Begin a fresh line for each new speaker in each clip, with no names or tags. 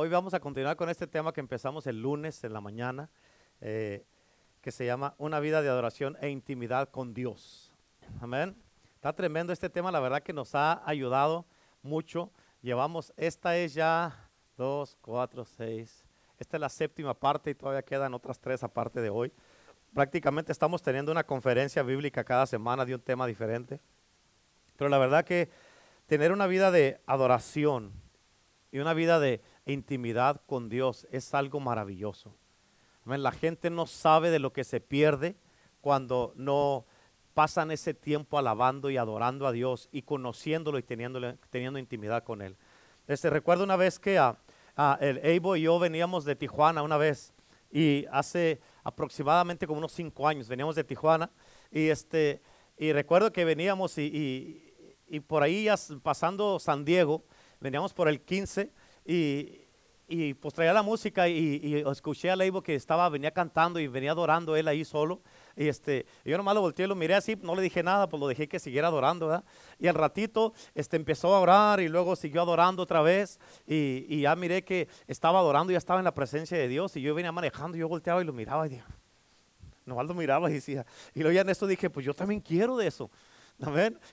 Hoy vamos a continuar con este tema que empezamos el lunes en la mañana, eh, que se llama Una vida de adoración e intimidad con Dios. Amén. Está tremendo este tema, la verdad que nos ha ayudado mucho. Llevamos, esta es ya dos, cuatro, seis. Esta es la séptima parte y todavía quedan otras tres aparte de hoy. Prácticamente estamos teniendo una conferencia bíblica cada semana de un tema diferente. Pero la verdad que tener una vida de adoración y una vida de intimidad con Dios es algo maravilloso. La gente no sabe de lo que se pierde cuando no pasan ese tiempo alabando y adorando a Dios y conociéndolo y teniendo, intimidad con Él. Este, recuerdo una vez que a, el Evo y yo veníamos de Tijuana una vez y hace aproximadamente como unos cinco años veníamos de Tijuana y, este, y recuerdo que veníamos y y por ahí pasando San Diego, veníamos por el 15 y, y pues traía la música y, escuché a Leibo que estaba, venía cantando y venía adorando él ahí solo. Y este, yo nomás lo volteé, lo miré así, no le dije nada, pues lo dejé que siguiera adorando, ¿verdad? Y al ratito este, empezó a orar y luego siguió adorando otra vez. Y, y ya miré que estaba adorando, ya estaba en la presencia de Dios. Y yo venía manejando, y yo volteaba y lo miraba y dije, nomás lo miraba y decía. Y luego ya en esto dije, pues yo también quiero de eso.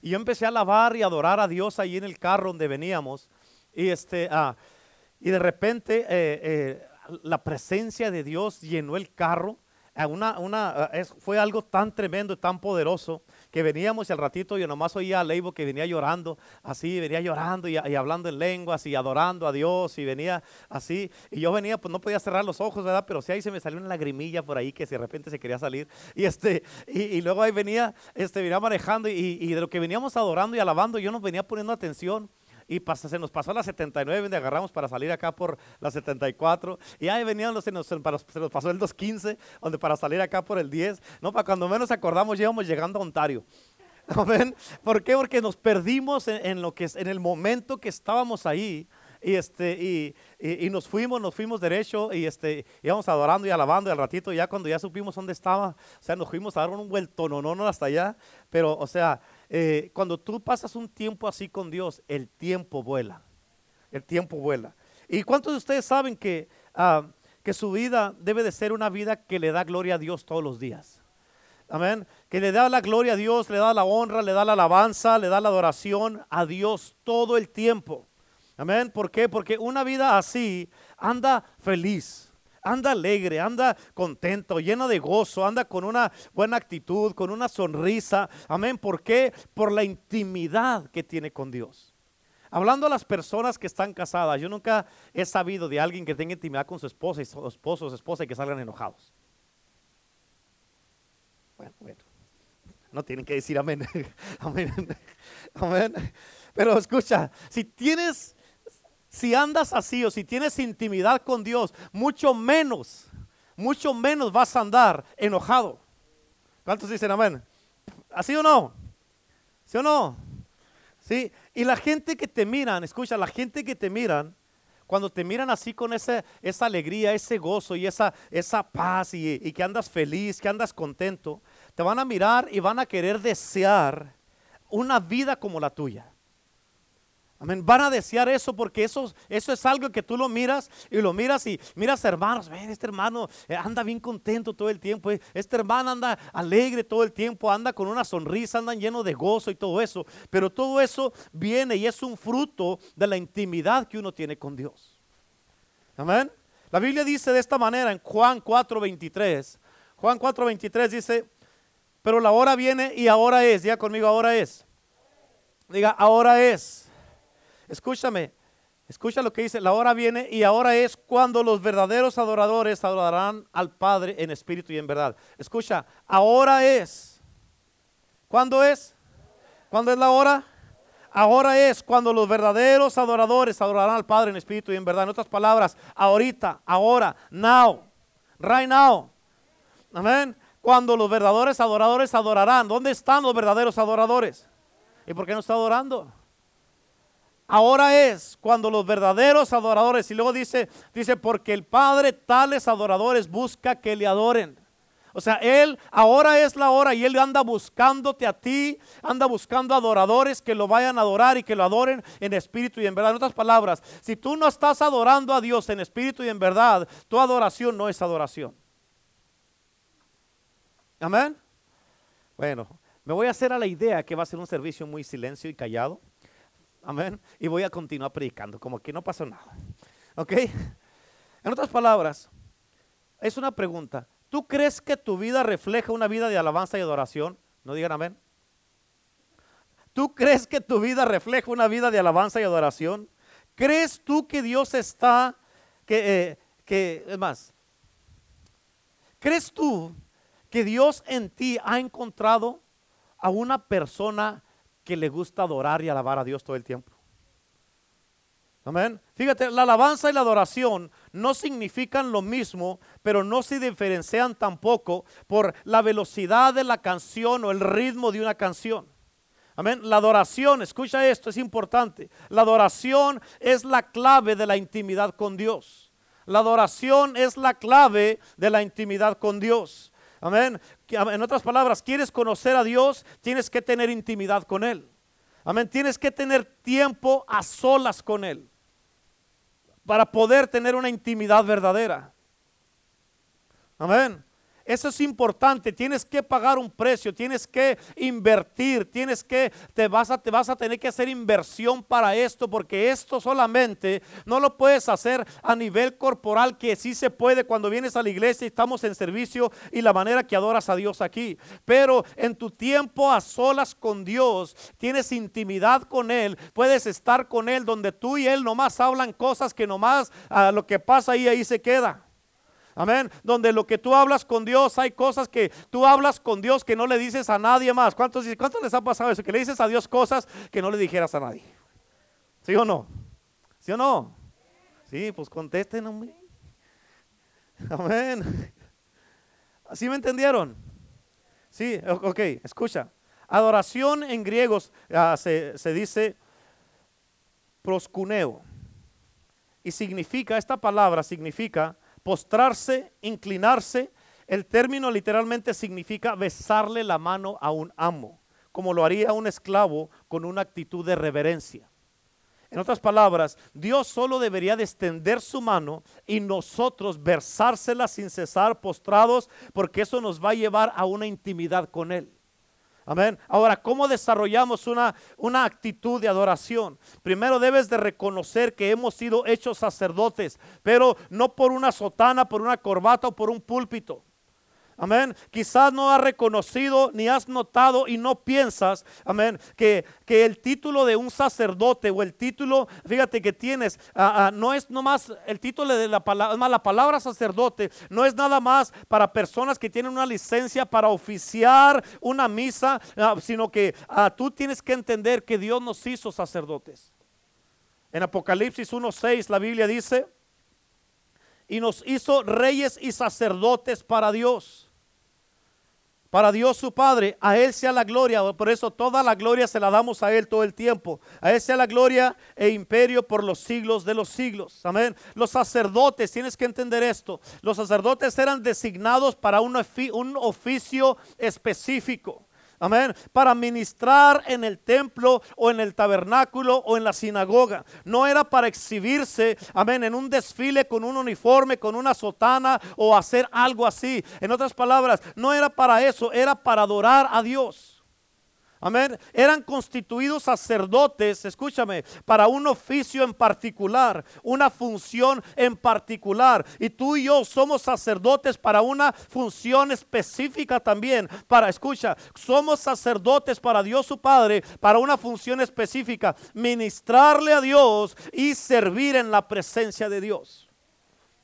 Y yo empecé a alabar y adorar a Dios ahí en el carro donde veníamos. Y, este, ah, y de repente eh, eh, la presencia de Dios llenó el carro. Una, una, es, fue algo tan tremendo, tan poderoso, que veníamos y al ratito yo nomás oía a Leibo que venía llorando, así, venía llorando y, hablando en lenguas y adorando a Dios y venía así. Y yo venía, pues no podía cerrar los ojos, ¿verdad? Pero sí ahí se me salió una lagrimilla por ahí que de repente se quería salir. Y, este, y, luego ahí venía, este, venía manejando y, y de lo que veníamos adorando y alabando, yo nos venía poniendo atención y se nos pasó la 79 donde agarramos para salir acá por la 74 y ahí venían se nos, se nos pasó el 215 donde para salir acá por el 10 no para cuando menos acordamos íbamos llegando a Ontario ¿Amén? ¿Por qué? Porque nos perdimos en, lo que en el momento que estábamos ahí y este y, nos fuimos, nos fuimos derecho y este íbamos adorando y alabando y al ratito ya cuando ya supimos dónde estaba, o sea, nos fuimos a dar un vuelto no no hasta allá, pero o sea, eh, cuando tú pasas un tiempo así con Dios, el tiempo vuela. El tiempo vuela. ¿Y cuántos de ustedes saben que, ah, que su vida debe de ser una vida que le da gloria a Dios todos los días? Amén. Que le da la gloria a Dios, le da la honra, le da la alabanza, le da la adoración a Dios todo el tiempo. Amén. ¿Por qué? Porque una vida así anda feliz anda alegre, anda contento, lleno de gozo, anda con una buena actitud, con una sonrisa. Amén. ¿Por qué? Por la intimidad que tiene con Dios. Hablando a las personas que están casadas, yo nunca he sabido de alguien que tenga intimidad con su esposa y su esposo su esposa y que salgan enojados. Bueno, bueno. No tienen que decir amén. amén. amén. Pero escucha, si tienes si andas así o si tienes intimidad con Dios, mucho menos, mucho menos vas a andar enojado. ¿Cuántos dicen amén? ¿Así o no? ¿Sí o no? ¿Sí? Y la gente que te miran, escucha, la gente que te miran, cuando te miran así con esa, alegría, ese gozo y esa, esa paz y que andas feliz, que andas contento, te van a mirar y van a querer desear una vida como la tuya. Amén. Van a desear eso porque eso, eso es algo que tú lo miras y lo miras y miras hermanos, ven, este hermano eh, anda bien contento todo el tiempo, eh, este hermano anda alegre todo el tiempo, anda con una sonrisa, anda lleno de gozo y todo eso. Pero todo eso viene y es un fruto de la intimidad que uno tiene con Dios. Amén. La Biblia dice de esta manera en Juan 4:23. Juan 4:23 dice, pero la hora viene y ahora es, ya conmigo ahora es. Diga, ahora es Escúchame, escucha lo que dice, la hora viene y ahora es cuando los verdaderos adoradores adorarán al Padre en espíritu y en verdad. Escucha, ahora es. ¿Cuándo es? ¿Cuándo es la hora? Ahora es cuando los verdaderos adoradores adorarán al Padre en espíritu y en verdad. En otras palabras, ahorita, ahora, now, right now. Amén. Cuando los verdaderos adoradores adorarán. ¿Dónde están los verdaderos adoradores? ¿Y por qué no está adorando? Ahora es cuando los verdaderos adoradores, y luego dice, dice, porque el Padre tales adoradores busca que le adoren. O sea, Él ahora es la hora y Él anda buscándote a ti, anda buscando adoradores que lo vayan a adorar y que lo adoren en espíritu y en verdad. En otras palabras, si tú no estás adorando a Dios en espíritu y en verdad, tu adoración no es adoración. Amén. Bueno, me voy a hacer a la idea que va a ser un servicio muy silencio y callado. Amén. Y voy a continuar predicando, como que no pasó nada. ¿Ok? En otras palabras, es una pregunta. ¿Tú crees que tu vida refleja una vida de alabanza y adoración? No digan amén. ¿Tú crees que tu vida refleja una vida de alabanza y adoración? ¿Crees tú que Dios está, que, eh, que, es más, ¿crees tú que Dios en ti ha encontrado a una persona que le gusta adorar y alabar a Dios todo el tiempo? Amén. Fíjate, la alabanza y la adoración no significan lo mismo, pero no se diferencian tampoco por la velocidad de la canción o el ritmo de una canción. Amén. La adoración, escucha esto, es importante. La adoración es la clave de la intimidad con Dios. La adoración es la clave de la intimidad con Dios. Amén. En otras palabras, quieres conocer a Dios, tienes que tener intimidad con Él. Amén. Tienes que tener tiempo a solas con Él para poder tener una intimidad verdadera. Amén. Eso es importante, tienes que pagar un precio, tienes que invertir, tienes que, te vas, a, te vas a tener que hacer inversión para esto, porque esto solamente no lo puedes hacer a nivel corporal, que sí se puede cuando vienes a la iglesia y estamos en servicio y la manera que adoras a Dios aquí. Pero en tu tiempo a solas con Dios, tienes intimidad con Él, puedes estar con Él donde tú y Él nomás hablan cosas que nomás a lo que pasa ahí, ahí se queda. Amén. Donde lo que tú hablas con Dios, hay cosas que tú hablas con Dios que no le dices a nadie más. ¿Cuántos, cuántos les ha pasado eso? Que le dices a Dios cosas que no le dijeras a nadie. ¿Sí o no? ¿Sí o no? Sí, pues contesten. Amén. ¿Así me entendieron? Sí, ok, escucha. Adoración en griegos ah, se, se dice proscuneo. Y significa, esta palabra significa postrarse, inclinarse. El término literalmente significa besarle la mano a un amo, como lo haría un esclavo con una actitud de reverencia. En otras palabras, Dios solo debería de extender su mano y nosotros versársela sin cesar postrados, porque eso nos va a llevar a una intimidad con Él. Amén. Ahora, ¿cómo desarrollamos una, una actitud de adoración? Primero debes de reconocer que hemos sido hechos sacerdotes, pero no por una sotana, por una corbata o por un púlpito. Amén. Quizás no has reconocido ni has notado y no piensas, amén, que, que el título de un sacerdote o el título, fíjate que tienes, ah, ah, no es nomás el título de la palabra, la palabra sacerdote no es nada más para personas que tienen una licencia para oficiar una misa, ah, sino que tú tienes que entender que Dios nos hizo sacerdotes. En Apocalipsis 1.6 la Biblia dice, y nos hizo reyes y sacerdotes para Dios para Dios su Padre, a Él sea la gloria, por eso toda la gloria se la damos a Él todo el tiempo. A Él sea la gloria e imperio por los siglos de los siglos. Amén. Los sacerdotes, tienes que entender esto, los sacerdotes eran designados para un, oficio específico. Amén. Para ministrar en el templo o en el tabernáculo o en la sinagoga. No era para exhibirse, amén, en un desfile con un uniforme, con una sotana o hacer algo así. En otras palabras, no era para eso, era para adorar a Dios. Amén. Eran constituidos sacerdotes, escúchame, para un oficio en particular, una función en particular. Y tú y yo somos sacerdotes para una función específica también. Para, escucha, somos sacerdotes para Dios su Padre, para una función específica, ministrarle a Dios y servir en la presencia de Dios.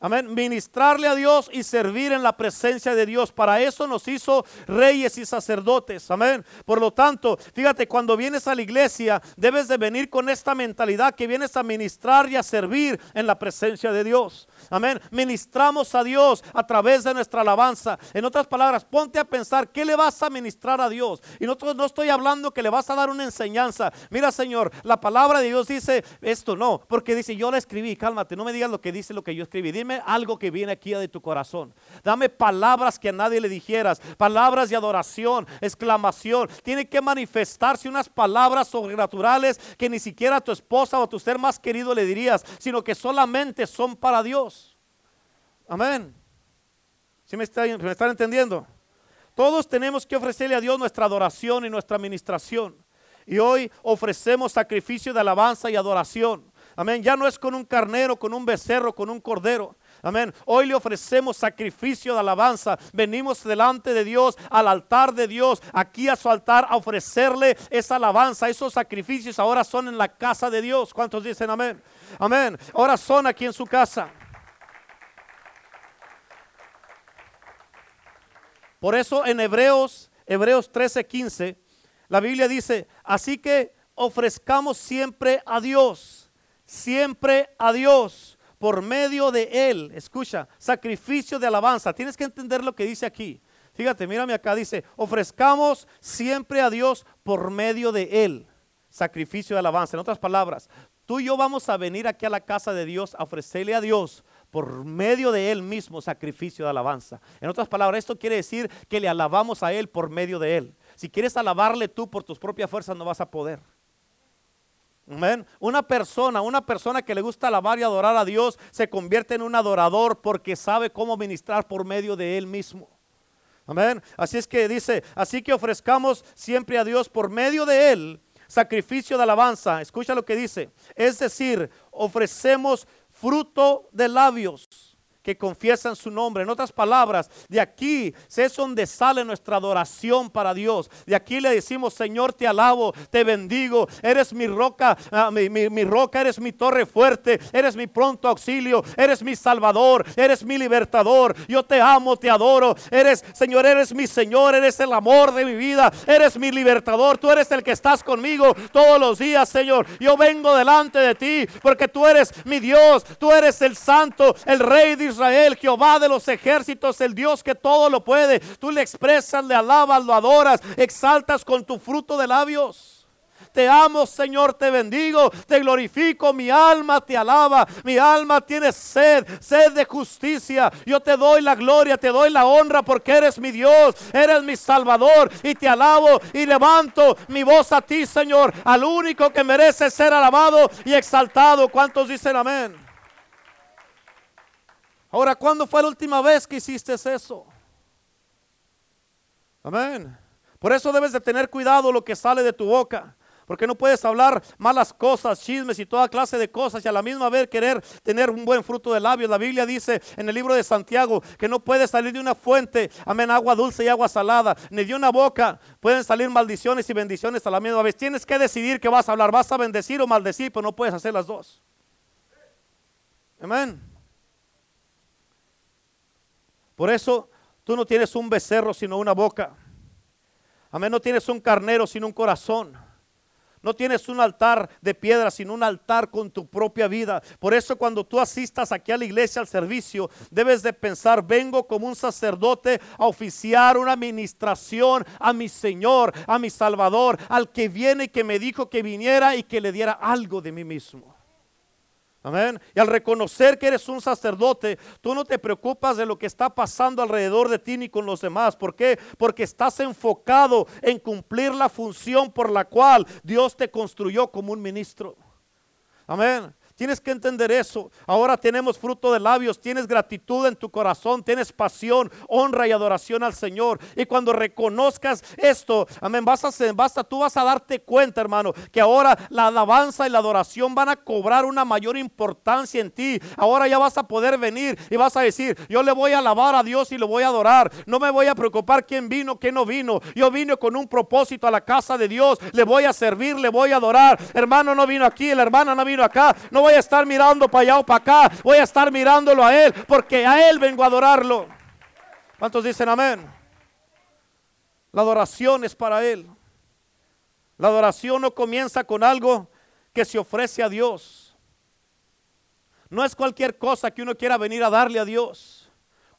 Amén. Ministrarle a Dios y servir en la presencia de Dios. Para eso nos hizo reyes y sacerdotes. Amén. Por lo tanto, fíjate, cuando vienes a la iglesia, debes de venir con esta mentalidad que vienes a ministrar y a servir en la presencia de Dios. Amén. Ministramos a Dios a través de nuestra alabanza. En otras palabras, ponte a pensar, ¿qué le vas a ministrar a Dios? Y nosotros no estoy hablando que le vas a dar una enseñanza. Mira, Señor, la palabra de Dios dice esto, no, porque dice, yo la escribí, cálmate, no me digas lo que dice lo que yo escribí. Dime algo que viene aquí de tu corazón. Dame palabras que a nadie le dijeras, palabras de adoración, exclamación. Tiene que manifestarse unas palabras sobrenaturales que ni siquiera a tu esposa o a tu ser más querido le dirías, sino que solamente son para Dios. Amén. ¿Sí me, están entendiendo? Todos tenemos que ofrecerle a Dios nuestra adoración y nuestra administración. Y hoy ofrecemos sacrificio de alabanza y adoración. Amén. Ya no es con un carnero, con un becerro, con un cordero. Amén. Hoy le ofrecemos sacrificio de alabanza. Venimos delante de Dios, al altar de Dios, aquí a su altar, a ofrecerle esa alabanza. Esos sacrificios ahora son en la casa de Dios. ¿Cuántos dicen amén? Amén. Ahora son aquí en su casa. Por eso en Hebreos, Hebreos 13:15, la Biblia dice, así que ofrezcamos siempre a Dios, siempre a Dios, por medio de Él. Escucha, sacrificio de alabanza. Tienes que entender lo que dice aquí. Fíjate, mírame acá, dice, ofrezcamos siempre a Dios por medio de Él. Sacrificio de alabanza. En otras palabras, tú y yo vamos a venir aquí a la casa de Dios a ofrecerle a Dios por medio de Él mismo sacrificio de alabanza. En otras palabras, esto quiere decir que le alabamos a Él por medio de Él. Si quieres alabarle tú por tus propias fuerzas, no vas a poder. Amén. Una persona, una persona que le gusta alabar y adorar a Dios, se convierte en un adorador porque sabe cómo ministrar por medio de Él mismo. Amén. Así es que dice, así que ofrezcamos siempre a Dios por medio de Él sacrificio de alabanza. Escucha lo que dice. Es decir, ofrecemos fruto de labios que confiesan su nombre. En otras palabras, de aquí es donde sale nuestra adoración para Dios. De aquí le decimos, Señor, te alabo, te bendigo, eres mi roca, ah, mi, roca, eres mi torre fuerte, eres mi pronto auxilio, eres mi salvador, eres mi libertador. Yo te amo, te adoro. Eres, Señor, eres mi Señor, eres el amor de mi vida, eres mi libertador. Tú eres el que estás conmigo todos los días, Señor. Yo vengo delante de ti porque tú eres mi Dios, tú eres el santo, el rey de Israel, Jehová de los ejércitos, el Dios que todo lo puede. Tú le expresas, le alabas, lo adoras, exaltas con tu fruto de labios. Te amo, Señor, te bendigo, te glorifico, mi alma te alaba, mi alma tiene sed, sed de justicia. Yo te doy la gloria, te doy la honra porque eres mi Dios, eres mi Salvador y te alabo y levanto mi voz a ti, Señor, al único que merece ser alabado y exaltado. ¿Cuántos dicen amén? Ahora, ¿cuándo fue la última vez que hiciste eso? Amén. Por eso debes de tener cuidado lo que sale de tu boca. Porque no puedes hablar malas cosas, chismes y toda clase de cosas y a la misma vez querer tener un buen fruto de labios. La Biblia dice en el libro de Santiago que no puede salir de una fuente, amén, agua dulce y agua salada, ni de una boca pueden salir maldiciones y bendiciones a la misma vez. Tienes que decidir qué vas a hablar, vas a bendecir o maldecir, pero no puedes hacer las dos. Amén. Por eso tú no tienes un becerro sino una boca. Amén, no tienes un carnero sino un corazón. No tienes un altar de piedra, sino un altar con tu propia vida. Por eso cuando tú asistas aquí a la iglesia al servicio, debes de pensar, vengo como un sacerdote a oficiar una administración a mi Señor, a mi Salvador, al que viene y que me dijo que viniera y que le diera algo de mí mismo. Amén. Y al reconocer que eres un sacerdote, tú no te preocupas de lo que está pasando alrededor de ti ni con los demás. ¿Por qué? Porque estás enfocado en cumplir la función por la cual Dios te construyó como un ministro. Amén. Tienes que entender eso. Ahora tenemos fruto de labios, tienes gratitud en tu corazón, tienes pasión, honra y adoración al Señor. Y cuando reconozcas esto, amén, vas a, vas tú vas a darte cuenta, hermano, que ahora la alabanza y la adoración van a cobrar una mayor importancia en ti. Ahora ya vas a poder venir y vas a decir, yo le voy a alabar a Dios y lo voy a adorar. No me voy a preocupar quién vino, quién no vino. Yo vine con un propósito a la casa de Dios. Le voy a servir, le voy a adorar. Hermano no vino aquí, la hermana no vino acá. No voy voy a estar mirando para allá o para acá, voy a estar mirándolo a Él, porque a Él vengo a adorarlo. ¿Cuántos dicen amén? La adoración es para Él. La adoración no comienza con algo que se ofrece a Dios. No es cualquier cosa que uno quiera venir a darle a Dios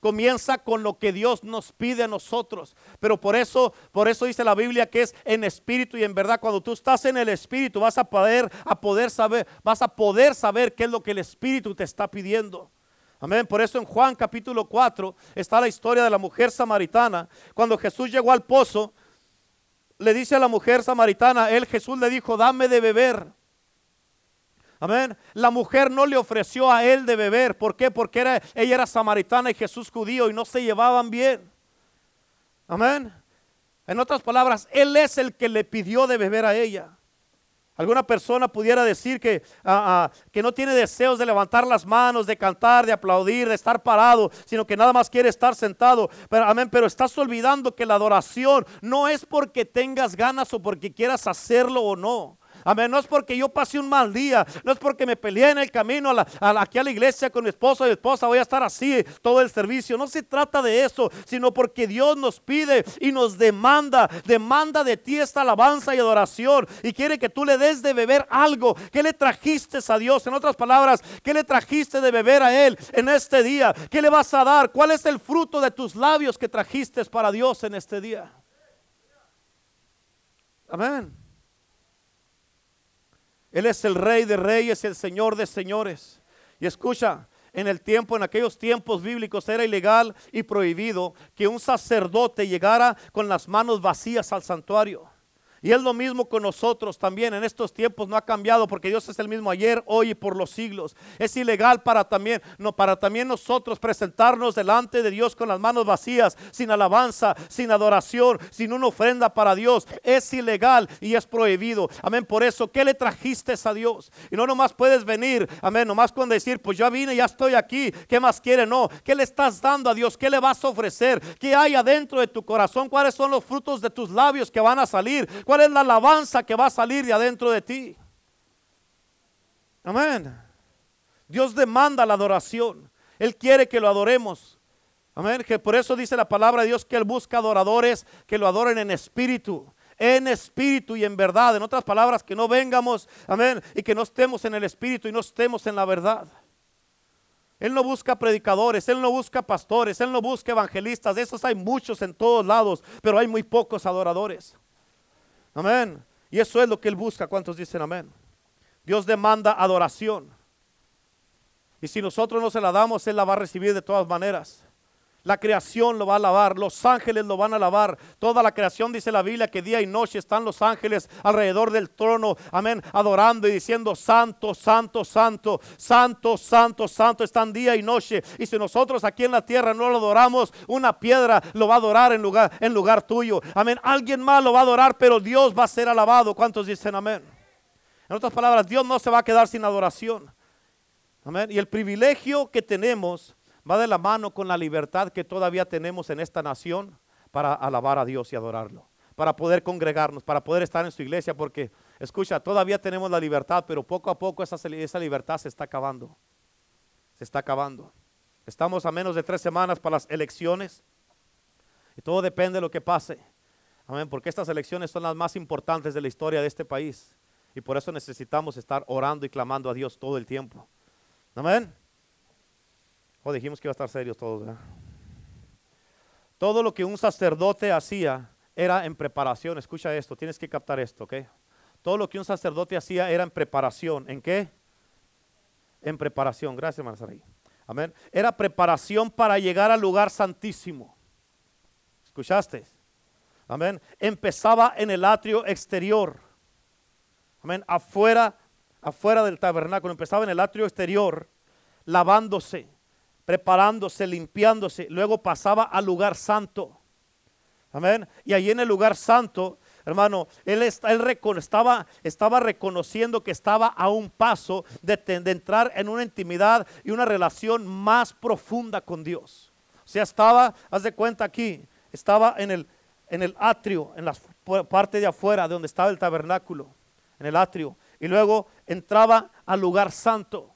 comienza con lo que Dios nos pide a nosotros. Pero por eso, por eso dice la Biblia que es en espíritu y en verdad. Cuando tú estás en el espíritu vas a poder, a poder saber, vas a poder saber qué es lo que el espíritu te está pidiendo. Amén. Por eso en Juan capítulo 4 está la historia de la mujer samaritana. Cuando Jesús llegó al pozo, le dice a la mujer samaritana, él Jesús le dijo, dame de beber. Amén. La mujer no le ofreció a él de beber. ¿Por qué? Porque ella era samaritana y Jesús judío y no se llevaban bien. Amén. En otras palabras, él es el que le pidió de beber a ella. Alguna persona pudiera decir que, ah, ah, que no tiene deseos de levantar las manos, de cantar, de aplaudir, de estar parado, sino que nada más quiere estar sentado. Pero, amén, pero estás olvidando que la adoración no es porque tengas ganas o porque quieras hacerlo o no. Amén. No es porque yo pase un mal día. No es porque me peleé en el camino aquí a la iglesia con mi esposo y mi esposa. Voy a estar así todo el servicio. No se trata de eso, sino porque Dios nos pide y nos demanda. Demanda de ti esta alabanza y adoración. Y quiere que tú le des de beber algo. ¿Qué le trajiste a Dios? En otras palabras, ¿qué le trajiste de beber a Él en este día? ¿Qué le vas a dar? ¿Cuál es el fruto de tus labios que trajiste para Dios en este día? Amén. Él es el rey de reyes, el señor de señores. Y escucha, en el tiempo, en aquellos tiempos bíblicos, era ilegal y prohibido que un sacerdote llegara con las manos vacías al santuario. Y es lo mismo con nosotros también. En estos tiempos no ha cambiado porque Dios es el mismo ayer, hoy y por los siglos. Es ilegal para también, no, para también nosotros presentarnos delante de Dios con las manos vacías, sin alabanza, sin adoración, sin una ofrenda para Dios. Es ilegal y es prohibido. Amén. Por eso, ¿qué le trajiste a Dios? Y no nomás puedes venir, amén, nomás con decir, pues ya vine, ya estoy aquí. ¿Qué más quiere? No. ¿Qué le estás dando a Dios? ¿Qué le vas a ofrecer? ¿Qué hay adentro de tu corazón? ¿Cuáles son los frutos de tus labios que van a salir? ¿Cuál es la alabanza que va a salir de adentro de ti? Amén. Dios demanda la adoración. Él quiere que lo adoremos. Amén. Que por eso dice la palabra de Dios que Él busca adoradores que lo adoren en espíritu. En espíritu y en verdad. En otras palabras, que no vengamos, amén, y que no estemos en el espíritu y no estemos en la verdad. Él no busca predicadores, Él no busca pastores, Él no busca evangelistas. Esos hay muchos en todos lados, pero hay muy pocos adoradores. Amén. Y eso es lo que Él busca. ¿Cuántos dicen amén? Dios demanda adoración. Y si nosotros no se la damos, Él la va a recibir de todas maneras. La creación lo va a alabar, los ángeles lo van a alabar. Toda la creación dice la Biblia que día y noche están los ángeles alrededor del trono, amén, adorando y diciendo santo, santo, santo, santo, santo, santo, están día y noche. Y si nosotros aquí en la tierra no lo adoramos, una piedra lo va a adorar en lugar, en lugar tuyo. Amén, alguien más lo va a adorar, pero Dios va a ser alabado. ¿Cuántos dicen amén? En otras palabras, Dios no se va a quedar sin adoración. Amén. Y el privilegio que tenemos va de la mano con la libertad que todavía tenemos en esta nación para alabar a Dios y adorarlo, para poder congregarnos, para poder estar en su iglesia, porque escucha, todavía tenemos la libertad, pero poco a poco esa, esa libertad se está acabando, se está acabando. Estamos a menos de tres semanas para las elecciones y todo depende de lo que pase. Amén, porque estas elecciones son las más importantes de la historia de este país y por eso necesitamos estar orando y clamando a Dios todo el tiempo. Amén. O dijimos que iba a estar serios todos, Todo lo que un sacerdote hacía era en preparación. Escucha esto, tienes que captar esto, ¿ok? Todo lo que un sacerdote hacía era en preparación. ¿En qué? En preparación. Gracias, Marzari. Amén. Era preparación para llegar al lugar santísimo. ¿Escuchaste? Amén. Empezaba en el atrio exterior. Amén. Afuera, afuera del tabernáculo. Empezaba en el atrio exterior, lavándose preparándose, limpiándose. Luego pasaba al lugar santo. Amén. Y allí en el lugar santo, hermano, él, estaba, estaba, reconociendo que estaba a un paso de, entrar en una intimidad y una relación más profunda con Dios. O sea, estaba, haz de cuenta aquí, estaba en el, en el atrio, en la parte de afuera, de donde estaba el tabernáculo, en el atrio. Y luego entraba al lugar santo.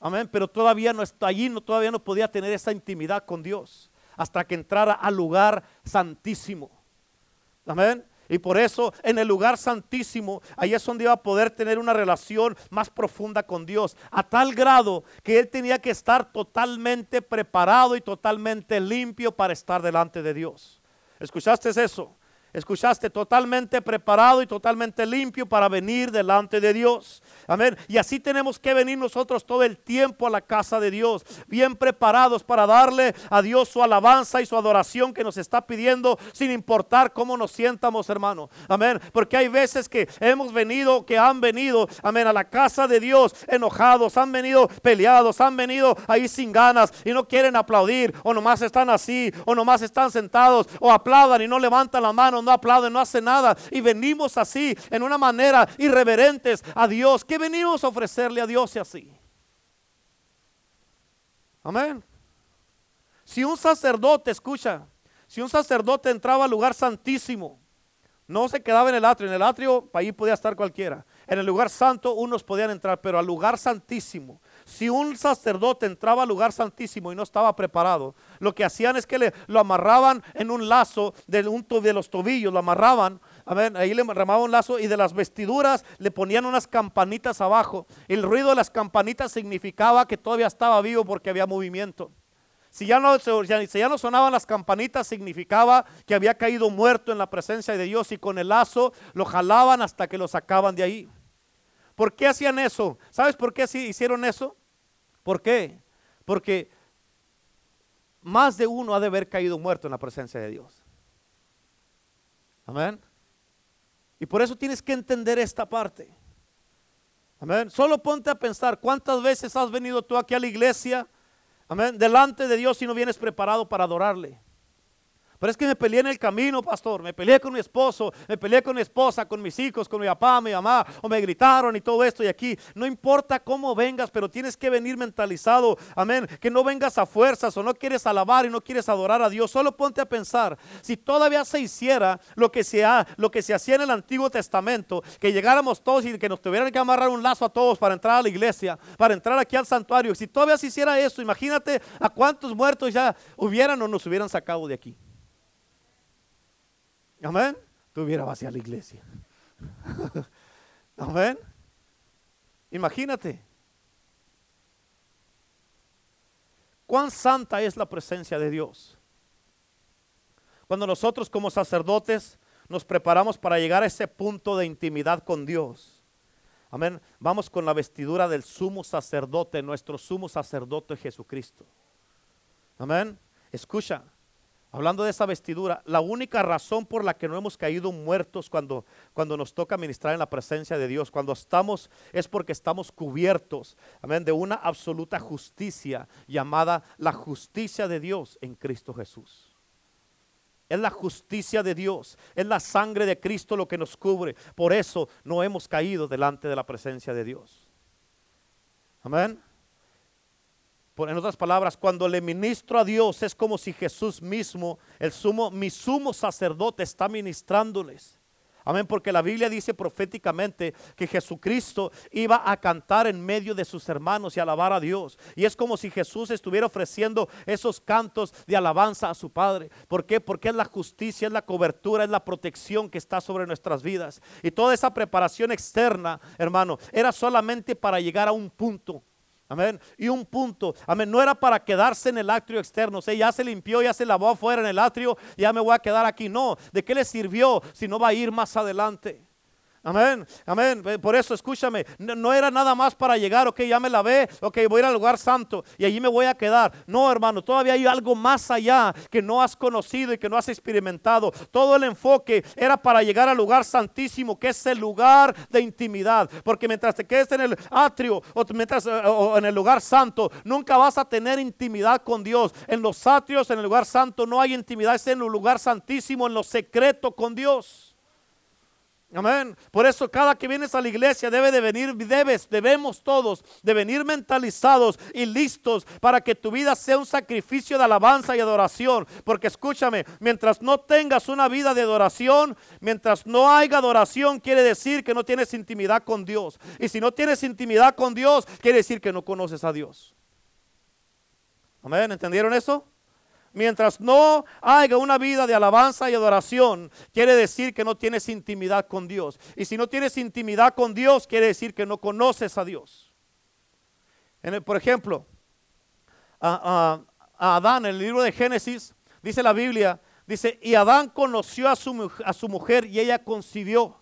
Amén. Pero todavía no está allí, no, todavía no podía tener esa intimidad con Dios hasta que entrara al lugar santísimo. Amén. Y por eso en el lugar santísimo, ahí es donde iba a poder tener una relación más profunda con Dios, a tal grado que él tenía que estar totalmente preparado y totalmente limpio para estar delante de Dios. ¿Escuchaste eso? Escuchaste, totalmente preparado y totalmente limpio para venir delante de Dios. Amén. Y así tenemos que venir nosotros todo el tiempo a la casa de Dios, bien preparados para darle a Dios su alabanza y su adoración que nos está pidiendo, sin importar cómo nos sientamos, hermano. Amén. Porque hay veces que hemos venido, que han venido, amén, a la casa de Dios enojados, han venido peleados, han venido ahí sin ganas y no quieren aplaudir, o nomás están así, o nomás están sentados, o aplaudan y no levantan la mano, no aplauden, no hacen nada. Y venimos así, en una manera irreverentes a Dios. ¿Qué venimos a ofrecerle a Dios y así? Amén. Si un sacerdote, escucha, si un sacerdote entraba al lugar santísimo, no se quedaba en el atrio, en el atrio ahí podía estar cualquiera. En el lugar santo unos podían entrar, pero al lugar santísimo, si un sacerdote entraba al lugar santísimo y no estaba preparado, lo que hacían es que le, lo amarraban en un lazo de, un, de los tobillos, lo amarraban, ahí le amarraban un lazo y de las vestiduras le ponían unas campanitas abajo. El ruido de las campanitas significaba que todavía estaba vivo porque había movimiento. Si ya, no, si ya no sonaban las campanitas, significaba que había caído muerto en la presencia de Dios y con el lazo lo jalaban hasta que lo sacaban de ahí. ¿Por qué hacían eso? ¿Sabes por qué hicieron eso? ¿Por qué? Porque más de uno ha de haber caído muerto en la presencia de Dios. Amén. Y por eso tienes que entender esta parte. Amén. Solo ponte a pensar cuántas veces has venido tú aquí a la iglesia Amén. Delante de Dios si no vienes preparado para adorarle. Pero es que me peleé en el camino, pastor. Me peleé con mi esposo, me peleé con mi esposa, con mis hijos, con mi papá, mi mamá, o me gritaron y todo esto y aquí. No importa cómo vengas, pero tienes que venir mentalizado. Amén. Que no vengas a fuerzas o no quieres alabar y no quieres adorar a Dios. Solo ponte a pensar, si todavía se hiciera lo que se, ha, lo que se hacía en el Antiguo Testamento, que llegáramos todos y que nos tuvieran que amarrar un lazo a todos para entrar a la iglesia, para entrar aquí al santuario. Si todavía se hiciera eso, imagínate a cuántos muertos ya hubieran o nos hubieran sacado de aquí. Amén. Tuviera vacía la iglesia. Amén. Imagínate. Cuán santa es la presencia de Dios. Cuando nosotros como sacerdotes nos preparamos para llegar a ese punto de intimidad con Dios. Amén. Vamos con la vestidura del sumo sacerdote, nuestro sumo sacerdote Jesucristo. Amén. Escucha, Hablando de esa vestidura, la única razón por la que no hemos caído muertos cuando, cuando nos toca ministrar en la presencia de Dios, cuando estamos, es porque estamos cubiertos, amén, de una absoluta justicia llamada la justicia de Dios en Cristo Jesús. Es la justicia de Dios, es la sangre de Cristo lo que nos cubre. Por eso no hemos caído delante de la presencia de Dios. Amén en otras palabras, cuando le ministro a Dios es como si Jesús mismo, el sumo, mi sumo sacerdote está ministrándoles. Amén, porque la Biblia dice proféticamente que Jesucristo iba a cantar en medio de sus hermanos y alabar a Dios. Y es como si Jesús estuviera ofreciendo esos cantos de alabanza a su Padre. ¿Por qué? Porque es la justicia, es la cobertura, es la protección que está sobre nuestras vidas. Y toda esa preparación externa, hermano, era solamente para llegar a un punto Amén. Y un punto, amén, no era para quedarse en el atrio externo, o sea, ya se limpió, ya se lavó afuera en el atrio, ya me voy a quedar aquí. No, ¿de qué le sirvió si no va a ir más adelante? Amén, amén. Por eso escúchame, no, era nada más para llegar, ok, ya me la ve, ok, voy a ir al lugar santo y allí me voy a quedar. No, hermano, todavía hay algo más allá que no has conocido y que no has experimentado. Todo el enfoque era para llegar al lugar santísimo, que es el lugar de intimidad. Porque mientras te quedes en el atrio o, mientras, eh, o en el lugar santo, nunca vas a tener intimidad con Dios. En los atrios, en el lugar santo, no hay intimidad, es en el lugar santísimo, en lo secreto con Dios. Amén. Por eso cada que vienes a la iglesia debe de venir, debes, debemos todos de venir mentalizados y listos para que tu vida sea un sacrificio de alabanza y adoración. Porque escúchame, mientras no tengas una vida de adoración, mientras no haya adoración, quiere decir que no tienes intimidad con Dios. Y si no tienes intimidad con Dios, quiere decir que no conoces a Dios. Amén. ¿Entendieron eso? Mientras no haya una vida de alabanza y adoración, quiere decir que no tienes intimidad con Dios. Y si no tienes intimidad con Dios, quiere decir que no conoces a Dios. por ejemplo, a, Adán, en el libro de Génesis, dice la Biblia Dice, y Adán conoció a su, a su mujer y ella concibió.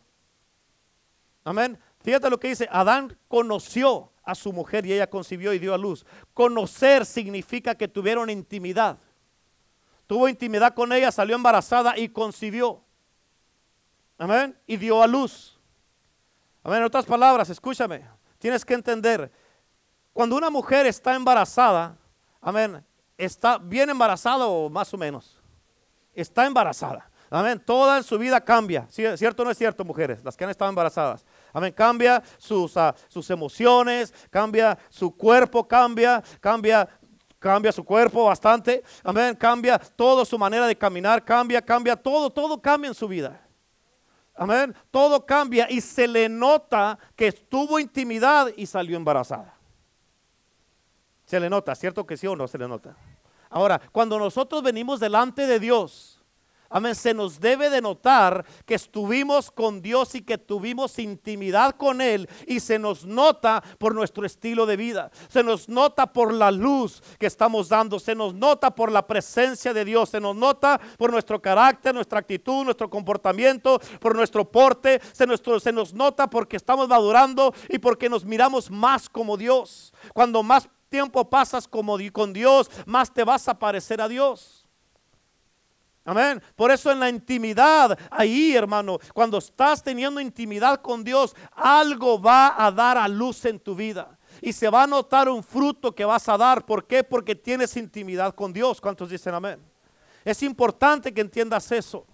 Amén. Fíjate lo que dice, Adán conoció a su mujer y ella concibió y dio a luz. Conocer significa que tuvieron intimidad. Tuvo intimidad con ella, salió embarazada y concibió. Amén. Y dio a luz. Amén. En otras palabras, escúchame. Tienes que entender. Cuando una mujer está embarazada, amén, está bien embarazada o más o menos. Está embarazada. Amén. Toda su vida cambia. ¿Cierto o no es cierto, mujeres? Las que han estado embarazadas. Amén. Cambia sus, uh, sus emociones, cambia su cuerpo, cambia, cambia cambia su cuerpo bastante, amén, cambia toda su manera de caminar, cambia, cambia todo, todo cambia en su vida. Amén, todo cambia y se le nota que tuvo intimidad y salió embarazada. Se le nota, ¿cierto que sí o no se le nota? Ahora, cuando nosotros venimos delante de Dios, Amén. Se nos debe de notar que estuvimos con Dios y que tuvimos intimidad con Él. Y se nos nota por nuestro estilo de vida. Se nos nota por la luz que estamos dando. Se nos nota por la presencia de Dios. Se nos nota por nuestro carácter, nuestra actitud, nuestro comportamiento, por nuestro porte. Se, se nos nota porque estamos madurando y porque nos miramos más como Dios. Cuando más tiempo pasas como con Dios, más te vas a parecer a Dios. Amén. Por eso en la intimidad, ahí hermano, cuando estás teniendo intimidad con Dios, algo va a dar a luz en tu vida. Y se va a notar un fruto que vas a dar. ¿Por qué? Porque tienes intimidad con Dios. ¿Cuántos dicen amén? Es importante que entiendas eso.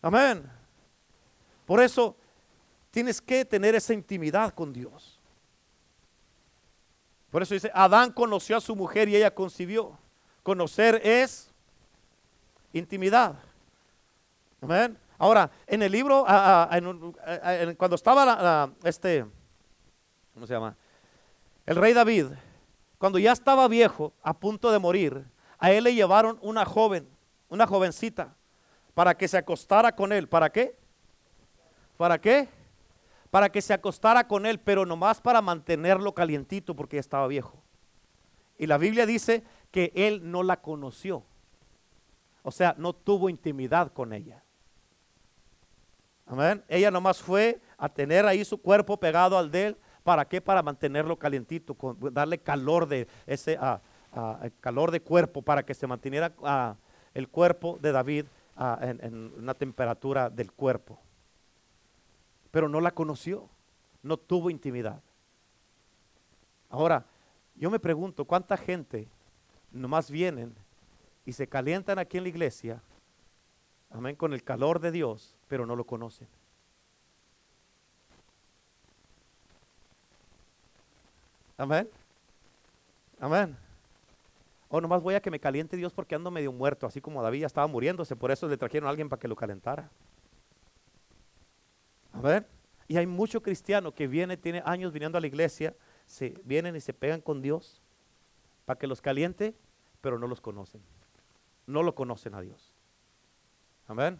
Amén. Por eso tienes que tener esa intimidad con Dios. Por eso dice, Adán conoció a su mujer y ella concibió. Conocer es intimidad. Amén. Ahora, en el libro, cuando estaba este, ¿cómo se llama? El rey David, cuando ya estaba viejo, a punto de morir, a él le llevaron una joven, una jovencita, para que se acostara con él. ¿Para qué? ¿Para qué? Para que se acostara con él, pero nomás para mantenerlo calientito porque ya estaba viejo. Y la Biblia dice que él no la conoció. O sea, no tuvo intimidad con ella. Amén. Ella nomás fue a tener ahí su cuerpo pegado al de él. ¿Para qué? Para mantenerlo calientito, darle calor de ese calor de cuerpo para que se mantuviera el cuerpo de David en, en una temperatura del cuerpo. Pero no la conoció, no tuvo intimidad. Ahora, yo me pregunto, ¿cuánta gente nomás vienen y se calientan aquí en la iglesia, amén, con el calor de Dios, pero no lo conocen. Amén. Amén. O nomás voy a que me caliente Dios porque ando medio muerto, así como David ya estaba muriéndose, por eso le trajeron a alguien para que lo calentara. Amén. Y hay mucho cristiano que viene, tiene años viniendo a la iglesia, se vienen y se pegan con Dios para que los caliente, pero no los conocen no lo conocen a Dios. Amén.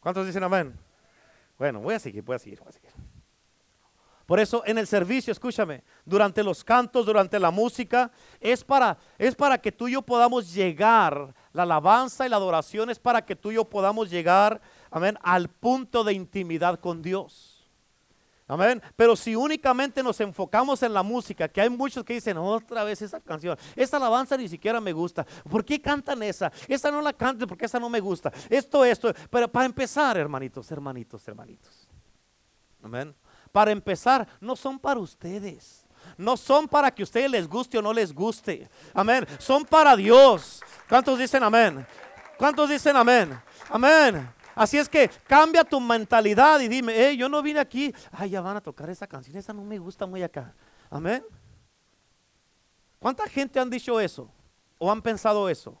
¿Cuántos dicen amén? Bueno, voy a seguir, voy a seguir, voy a seguir. Por eso en el servicio, escúchame, durante los cantos, durante la música, es para, es para que tú y yo podamos llegar, la alabanza y la adoración es para que tú y yo podamos llegar, amén, al punto de intimidad con Dios. Amén. Pero si únicamente nos enfocamos en la música, que hay muchos que dicen otra vez esa canción, esa alabanza ni siquiera me gusta. ¿Por qué cantan esa? Esa no la canten porque esa no me gusta. Esto, esto. Pero para empezar, hermanitos, hermanitos, hermanitos. Amén. Para empezar, no son para ustedes. No son para que a ustedes les guste o no les guste. Amén. Son para Dios. ¿Cuántos dicen amén? ¿Cuántos dicen amén? Amén. Así es que cambia tu mentalidad y dime, hey, yo no vine aquí, ay, ya van a tocar esa canción, esa no me gusta muy acá. Amén. ¿Cuánta gente han dicho eso? ¿O han pensado eso?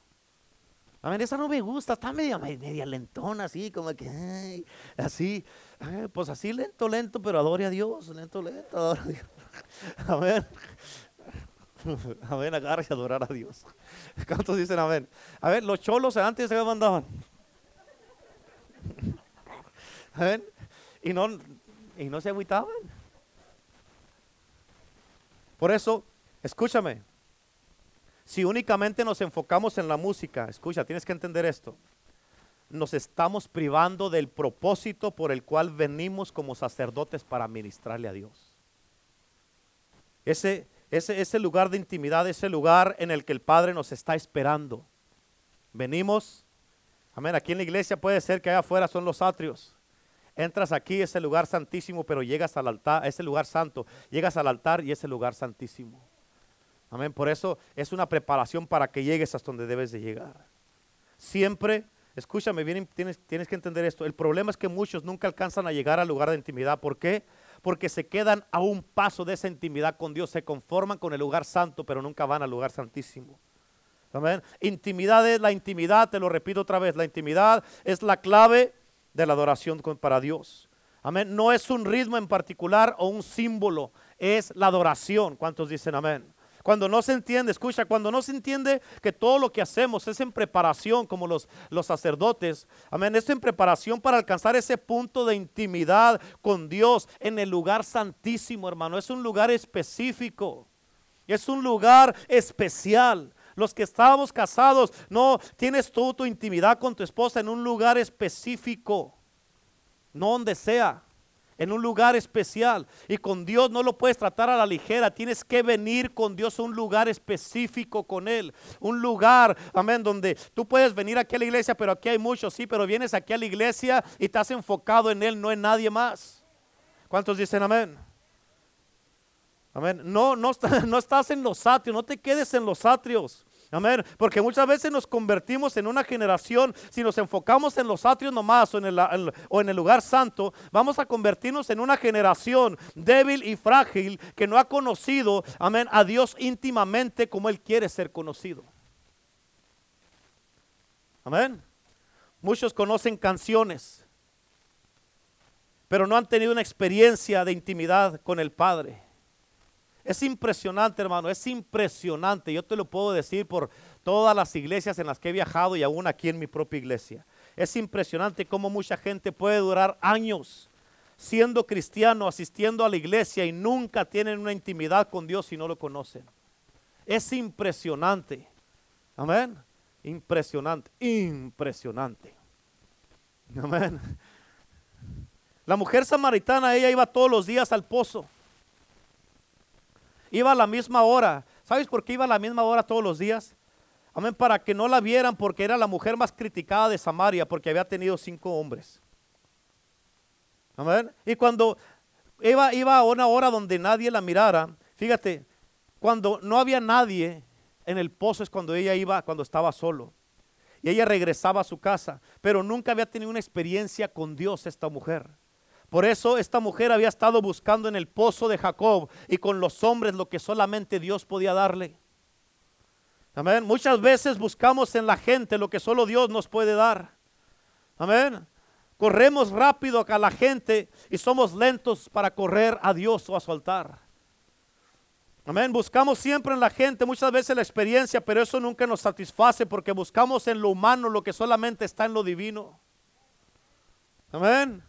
Amén, esa no me gusta, está media, media lentona, así, como que, así, pues así lento, lento, pero adore a Dios, lento, lento, adore a Dios. Amén. Amén, agárrese a adorar a Dios. ¿Cuántos dicen amén? A ver, los cholos antes se mandaban. Y no, y no se agüitaban. Por eso, escúchame, si únicamente nos enfocamos en la música, escucha, tienes que entender esto. nos estamos privando del propósito por el cual venimos como sacerdotes para ministrarle a Dios. Ese, ese, ese lugar de intimidad, ese lugar en el que el Padre nos está esperando. Venimos, amén, aquí en la iglesia puede ser que allá afuera son los atrios. Entras aquí, ese lugar santísimo, pero llegas al altar, ese lugar santo, llegas al altar y ese lugar santísimo. Amén, por eso es una preparación para que llegues hasta donde debes de llegar. Siempre, escúchame bien, tienes, tienes que entender esto. El problema es que muchos nunca alcanzan a llegar al lugar de intimidad. ¿Por qué? Porque se quedan a un paso de esa intimidad con Dios, se conforman con el lugar santo, pero nunca van al lugar santísimo. Amén. Intimidad es la intimidad, te lo repito otra vez, la intimidad es la clave de la adoración para Dios. Amén. No es un ritmo en particular o un símbolo, es la adoración. ¿Cuántos dicen amén? Cuando no se entiende, escucha, cuando no se entiende que todo lo que hacemos es en preparación, como los, los sacerdotes, amén, es en preparación para alcanzar ese punto de intimidad con Dios en el lugar santísimo, hermano. Es un lugar específico, es un lugar especial. Los que estábamos casados, no tienes tú tu intimidad con tu esposa en un lugar específico, no donde sea, en un lugar especial. Y con Dios no lo puedes tratar a la ligera, tienes que venir con Dios a un lugar específico con Él. Un lugar, amén, donde tú puedes venir aquí a la iglesia, pero aquí hay muchos, sí, pero vienes aquí a la iglesia y estás enfocado en Él, no en nadie más. ¿Cuántos dicen amén? Amén. No, no, no estás en los atrios, no te quedes en los atrios. Amén. Porque muchas veces nos convertimos en una generación, si nos enfocamos en los atrios nomás o en, el, o en el lugar santo, vamos a convertirnos en una generación débil y frágil que no ha conocido, amén, a Dios íntimamente como Él quiere ser conocido. Amén. Muchos conocen canciones, pero no han tenido una experiencia de intimidad con el Padre. Es impresionante, hermano, es impresionante. Yo te lo puedo decir por todas las iglesias en las que he viajado y aún aquí en mi propia iglesia. Es impresionante cómo mucha gente puede durar años siendo cristiano, asistiendo a la iglesia y nunca tienen una intimidad con Dios si no lo conocen. Es impresionante. Amén. Impresionante, impresionante. Amén. La mujer samaritana, ella iba todos los días al pozo. Iba a la misma hora. ¿Sabes por qué iba a la misma hora todos los días? Amén, para que no la vieran porque era la mujer más criticada de Samaria porque había tenido cinco hombres. Amén. Y cuando iba, iba a una hora donde nadie la mirara, fíjate, cuando no había nadie en el pozo es cuando ella iba, cuando estaba solo. Y ella regresaba a su casa, pero nunca había tenido una experiencia con Dios esta mujer. Por eso esta mujer había estado buscando en el pozo de Jacob y con los hombres lo que solamente Dios podía darle. Amén. Muchas veces buscamos en la gente lo que solo Dios nos puede dar. Amén. Corremos rápido a la gente y somos lentos para correr a Dios o a su altar. Amén. Buscamos siempre en la gente, muchas veces la experiencia, pero eso nunca nos satisface porque buscamos en lo humano lo que solamente está en lo divino. Amén.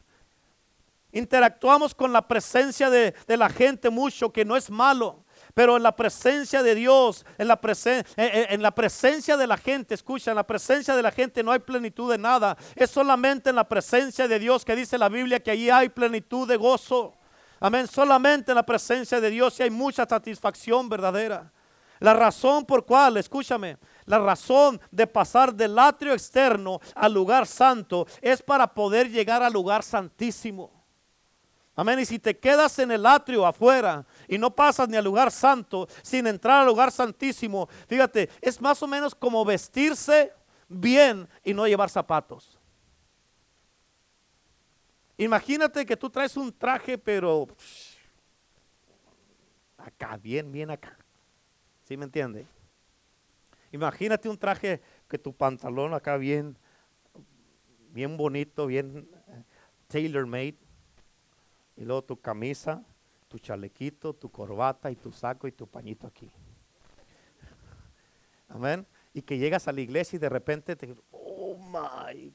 Interactuamos con la presencia de, la gente mucho, que no es malo. Pero en la presencia de Dios, en la, en la presencia de la gente, escucha, en la presencia de la gente no hay plenitud de nada. Es solamente en la presencia de Dios que dice la Biblia que allí hay plenitud de gozo. Amén. Solamente en la presencia de Dios hay mucha satisfacción verdadera. La razón por cual, escúchame, la razón de pasar del atrio externo al lugar santo es para poder llegar al lugar santísimo. Amén. Y si te quedas en el atrio afuera y no pasas ni al lugar santo sin entrar al lugar santísimo, fíjate, es más o menos como vestirse bien y no llevar zapatos. Imagínate que tú traes un traje, pero acá, bien, bien acá. ¿Sí me entiende? Imagínate un traje que tu pantalón acá bien, bien bonito, bien eh, tailor made y luego tu camisa, tu chalequito, tu corbata y tu saco y tu pañito aquí. Amén. Y que llegas a la iglesia y de repente te oh my.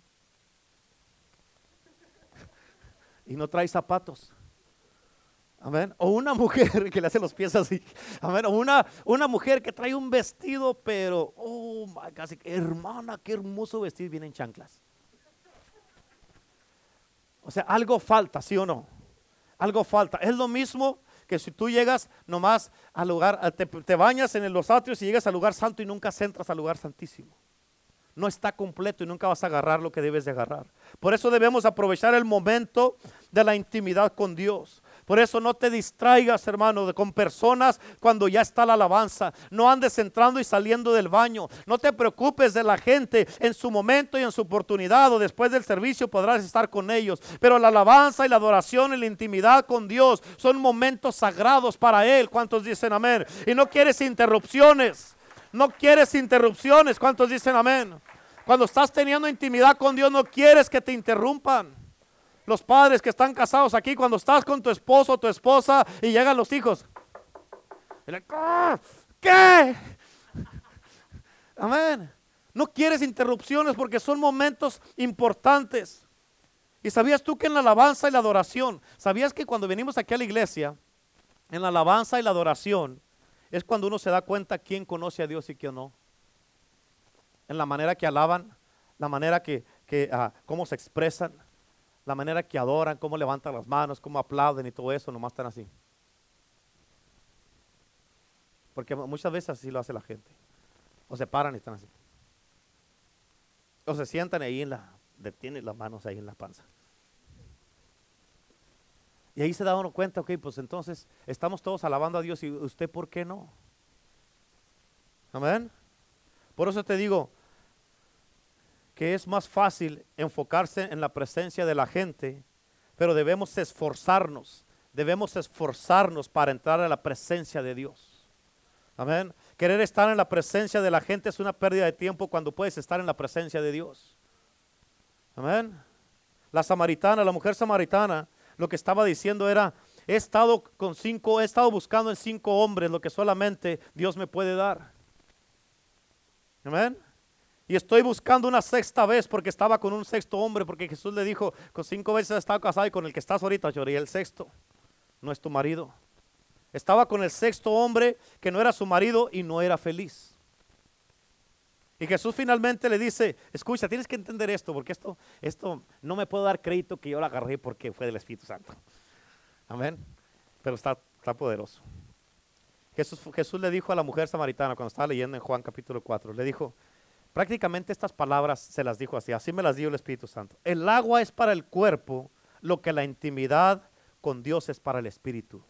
Y no traes zapatos. Amén. O una mujer que le hace los pies así. Amén. O una, una mujer que trae un vestido, pero, oh my, casi, hermana, qué hermoso vestir, viene en chanclas. O sea, algo falta, ¿sí o no? Algo falta. Es lo mismo que si tú llegas nomás al lugar, te, bañas en los atrios y llegas al lugar santo y nunca entras al lugar santísimo no está completo y nunca vas a agarrar lo que debes de agarrar. Por eso debemos aprovechar el momento de la intimidad con Dios. Por eso no te distraigas, hermano, con personas cuando ya está la alabanza. No andes entrando y saliendo del baño. No te preocupes de la gente en su momento y en su oportunidad o después del servicio podrás estar con ellos. Pero la alabanza y la adoración y la intimidad con Dios son momentos sagrados para Él. ¿Cuántos dicen amén? Y no quieres interrupciones. No quieres interrupciones. ¿Cuántos dicen amén? Cuando estás teniendo intimidad con Dios, no quieres que te interrumpan. Los padres que están casados aquí, cuando estás con tu esposo o tu esposa y llegan los hijos. ¿Qué? Amén. No quieres interrupciones porque son momentos importantes. ¿Y sabías tú que en la alabanza y la adoración, sabías que cuando venimos aquí a la iglesia, en la alabanza y la adoración, es cuando uno se da cuenta quién conoce a Dios y quién no? en la manera que alaban, la manera que, uh, cómo se expresan, la manera que adoran, cómo levantan las manos, cómo aplauden y todo eso, nomás están así. Porque muchas veces así lo hace la gente. O se paran y están así. O se sientan ahí en la, detienen las manos ahí en la panza. Y ahí se da uno cuenta, ok, pues entonces estamos todos alabando a Dios y usted, ¿por qué no? Amén. Por eso te digo, que es más fácil enfocarse en la presencia de la gente, pero debemos esforzarnos, debemos esforzarnos para entrar a la presencia de Dios. Amén. Querer estar en la presencia de la gente es una pérdida de tiempo cuando puedes estar en la presencia de Dios. Amén. La samaritana, la mujer samaritana, lo que estaba diciendo era, he estado con cinco, he estado buscando en cinco hombres lo que solamente Dios me puede dar. Amén. Y estoy buscando una sexta vez porque estaba con un sexto hombre, porque Jesús le dijo, con cinco veces has estado casado y con el que estás ahorita, lloré, el sexto no es tu marido. Estaba con el sexto hombre que no era su marido y no era feliz. Y Jesús finalmente le dice, escucha, tienes que entender esto, porque esto, esto no me puedo dar crédito que yo lo agarré porque fue del Espíritu Santo. Amén. Pero está, está poderoso. Jesús, Jesús le dijo a la mujer samaritana cuando estaba leyendo en Juan capítulo 4, le dijo, Prácticamente estas palabras se las dijo así, así me las dio el Espíritu Santo. El agua es para el cuerpo lo que la intimidad con Dios es para el Espíritu.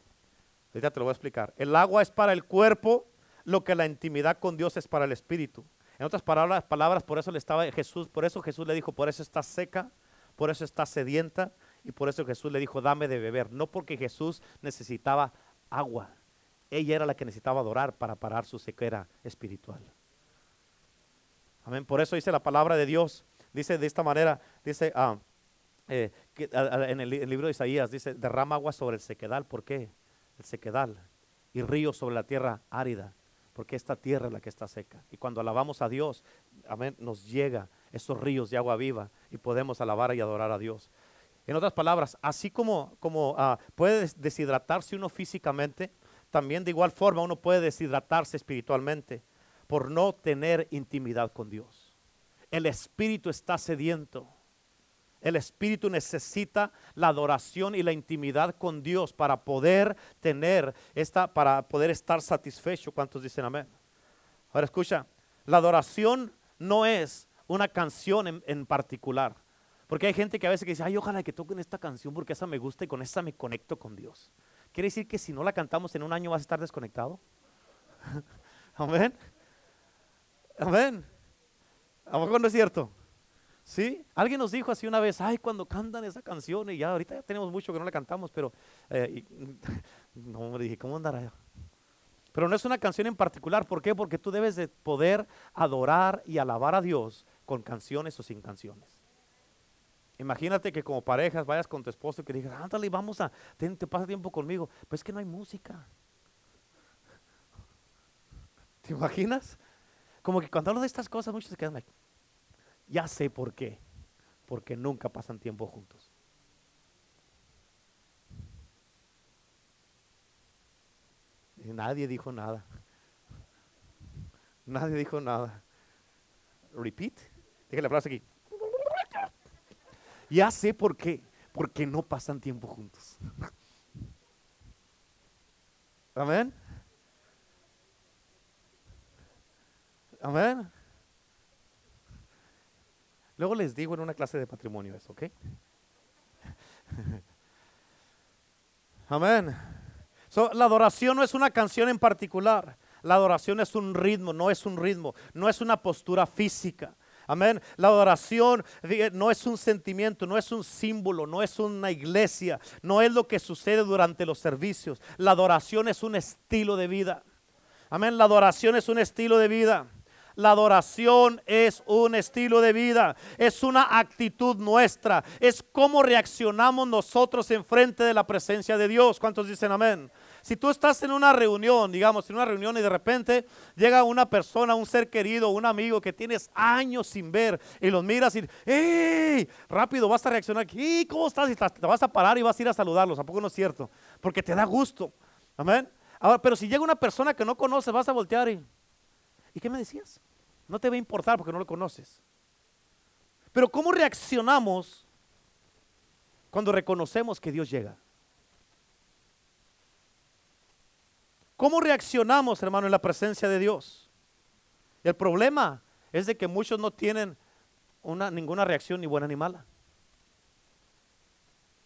Ahorita te lo voy a explicar. El agua es para el cuerpo lo que la intimidad con Dios es para el Espíritu. En otras palabras, palabras, por eso le estaba Jesús, por eso Jesús le dijo, por eso está seca, por eso está sedienta y por eso Jesús le dijo, dame de beber. No porque Jesús necesitaba agua, ella era la que necesitaba adorar para parar su sequera espiritual. Amén. Por eso dice la palabra de Dios. Dice de esta manera, dice ah, eh, en el, libro de Isaías, dice, derrama agua sobre el sequedal. ¿Por qué? El sequedal. Y ríos sobre la tierra árida. Porque esta tierra es la que está seca. Y cuando alabamos a Dios, amén, nos llega esos ríos de agua viva y podemos alabar y adorar a Dios. En otras palabras, así como, como ah, puede deshidratarse uno físicamente, también de igual forma uno puede deshidratarse espiritualmente por no tener intimidad con Dios. El espíritu está sediento. El espíritu necesita la adoración y la intimidad con Dios para poder tener esta, para poder estar satisfecho. ¿Cuántos dicen amén? Ahora escucha, la adoración no es una canción en, particular. Porque hay gente que a veces dice, ay, ojalá que toquen esta canción porque esa me gusta y con esa me conecto con Dios. ¿Quiere decir que si no la cantamos en un año vas a estar desconectado? Amén. Amén. ¿A poco no es cierto? ¿Sí? Alguien nos dijo así una vez, ay, cuando cantan esa canción, y ya ahorita ya tenemos mucho que no la cantamos, pero, eh, no, me dije, ¿cómo andará? Pero no es una canción en particular, ¿por qué? Porque tú debes de poder adorar y alabar a Dios con canciones o sin canciones. Imagínate que como parejas vayas con tu esposo y que digas, ándale, vamos a, te, te pasa tiempo conmigo. Pues que no hay música. ¿Te imaginas? Como que cuando hablo de estas cosas, muchos se quedan like, ya sé por qué. Porque nunca pasan tiempo juntos. Nadie dijo nada. Nadie dijo nada. Repeat. Dije la frase aquí. Ya sé por qué. Porque no pasan tiempo juntos. Amén. Amén. Luego les digo en una clase de patrimonio eso, ¿ok? Amén. la adoración no es una canción en particular. La adoración es un ritmo, no es un ritmo, no es una postura física. Amén. La adoración no es un sentimiento, no es un símbolo, no es una iglesia, no es lo que sucede durante los servicios. La adoración es un estilo de vida. Amén. La adoración es un estilo de vida. La adoración es un estilo de vida, es una actitud nuestra, es cómo reaccionamos nosotros en frente de la presencia de Dios. ¿Cuántos dicen amén? Si tú estás en una reunión, digamos, en una reunión y de repente llega una persona, un ser querido, un amigo que tienes años sin ver y los miras y, ¡hey! Rápido vas a reaccionar, ¿y cómo estás? Y te vas a parar y vas a ir a saludarlos, ¿a poco no es cierto? Porque te da gusto, amén. Ahora, pero si llega una persona que no conoces, vas a voltear y, ¿y qué me decías? No te va a importar porque no lo conoces. Pero ¿cómo reaccionamos cuando reconocemos que Dios llega? ¿Cómo reaccionamos, hermano, en la presencia de Dios? El problema es de que muchos no tienen una, ninguna reacción ni buena ni mala.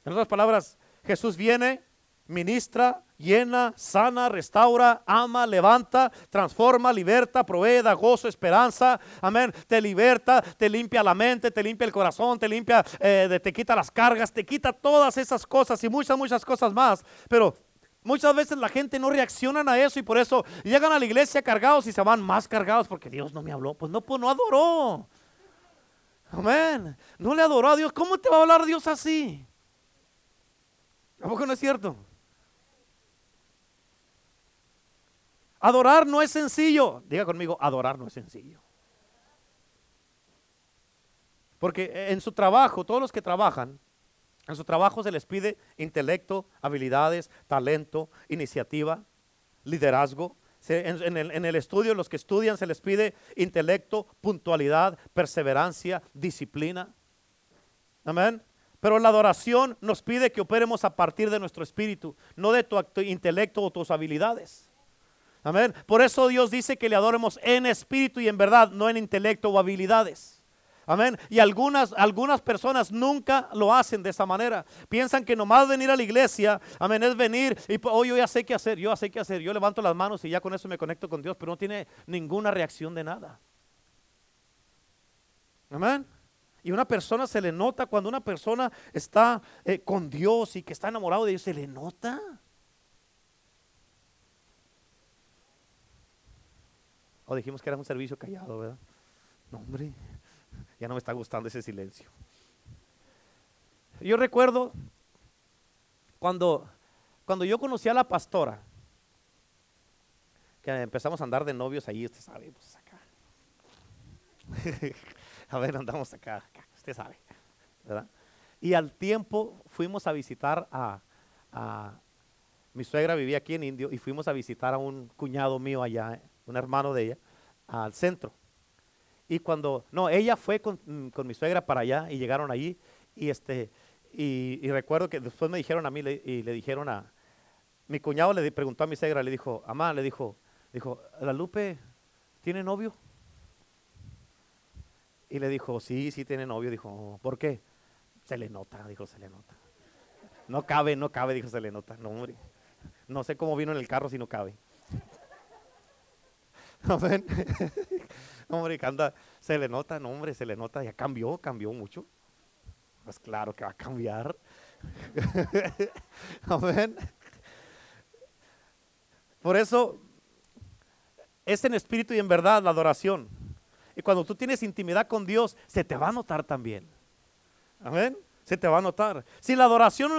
En otras palabras, Jesús viene, ministra, llena, sana, restaura, ama, levanta, transforma, liberta, provee, da gozo, esperanza. Amén. Te liberta, te limpia la mente, te limpia el corazón, te limpia, eh, te quita las cargas, te quita todas esas cosas y muchas, muchas cosas más. Pero Muchas veces la gente no reacciona a eso y por eso llegan a la iglesia cargados y se van más cargados porque Dios no me habló. Pues no, pues no adoró. Amén. No le adoró a Dios. ¿Cómo te va a hablar Dios así? ¿A poco no es cierto? Adorar no es sencillo. Diga conmigo, adorar no es sencillo. Porque en su trabajo, todos los que trabajan, en su trabajo se les pide intelecto, habilidades, talento, iniciativa, liderazgo. En, el, en, el, estudio, los que estudian, se les pide intelecto, puntualidad, perseverancia, disciplina. Amén. Pero la adoración nos pide que operemos a partir de nuestro espíritu, no de tu intelecto o tus habilidades. Amén. Por eso Dios dice que le adoremos en espíritu y en verdad, no en intelecto o habilidades. Amén. Y algunas, algunas personas nunca lo hacen de esa manera. Piensan que nomás venir a la iglesia, amén, es venir y oh, yo ya sé qué hacer, yo ya sé qué hacer. Yo levanto las manos y ya con eso me conecto con Dios, pero no tiene ninguna reacción de nada. Amén. Y una persona se le nota cuando una persona está eh, con Dios y que está enamorado de Dios, se le nota. O dijimos que era un servicio callado, ¿verdad? No, hombre, ya no me está gustando ese silencio. Yo recuerdo cuando, cuando yo conocí a la pastora, que empezamos a andar de novios ahí, usted sabe, pues acá. a ver, andamos acá, acá, usted sabe, ¿verdad? Y al tiempo fuimos a visitar a, a, mi suegra vivía aquí en Indio y fuimos a visitar a un cuñado mío allá un hermano de ella, al centro. Y cuando, no, ella fue con, mm, mi suegra para allá y llegaron allí y este, y, recuerdo que después me dijeron a mí y le dijeron a, mi cuñado le preguntó a mi suegra, le dijo, amá, le dijo, dijo, ¿la Lupe tiene novio? Y le dijo, sí, sí tiene novio. Dijo, ¿por qué? Se le nota, dijo, se le nota. No cabe, no cabe, dijo, se le nota. No, hombre. No sé cómo vino en el carro si no cabe. Amén. hombre, anda, se le nota, no, hombre, se le nota, ya cambió, cambió mucho. Pues claro que va a cambiar. Amén. Por eso es en espíritu y en verdad la adoración. Y cuando tú tienes intimidad con Dios, se te va a notar también. Amén. Se te va a notar. Si la adoración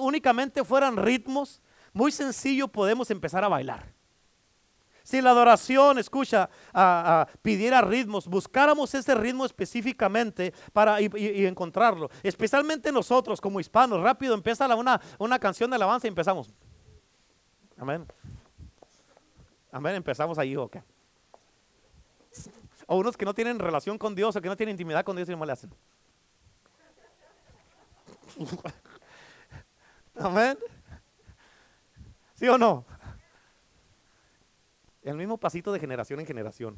únicamente fueran ritmos, muy sencillo podemos empezar a bailar. Si la adoración, escucha, pidiera ritmos, buscáramos ese ritmo específicamente para y, encontrarlo. Especialmente nosotros como hispanos, rápido empieza una, una canción de alabanza y empezamos. Amén. Amén, empezamos ahí, ok. O unos que no tienen relación con Dios o que no tienen intimidad con Dios y no le hacen. Amén. ¿Sí o no? El mismo pasito de generación en generación.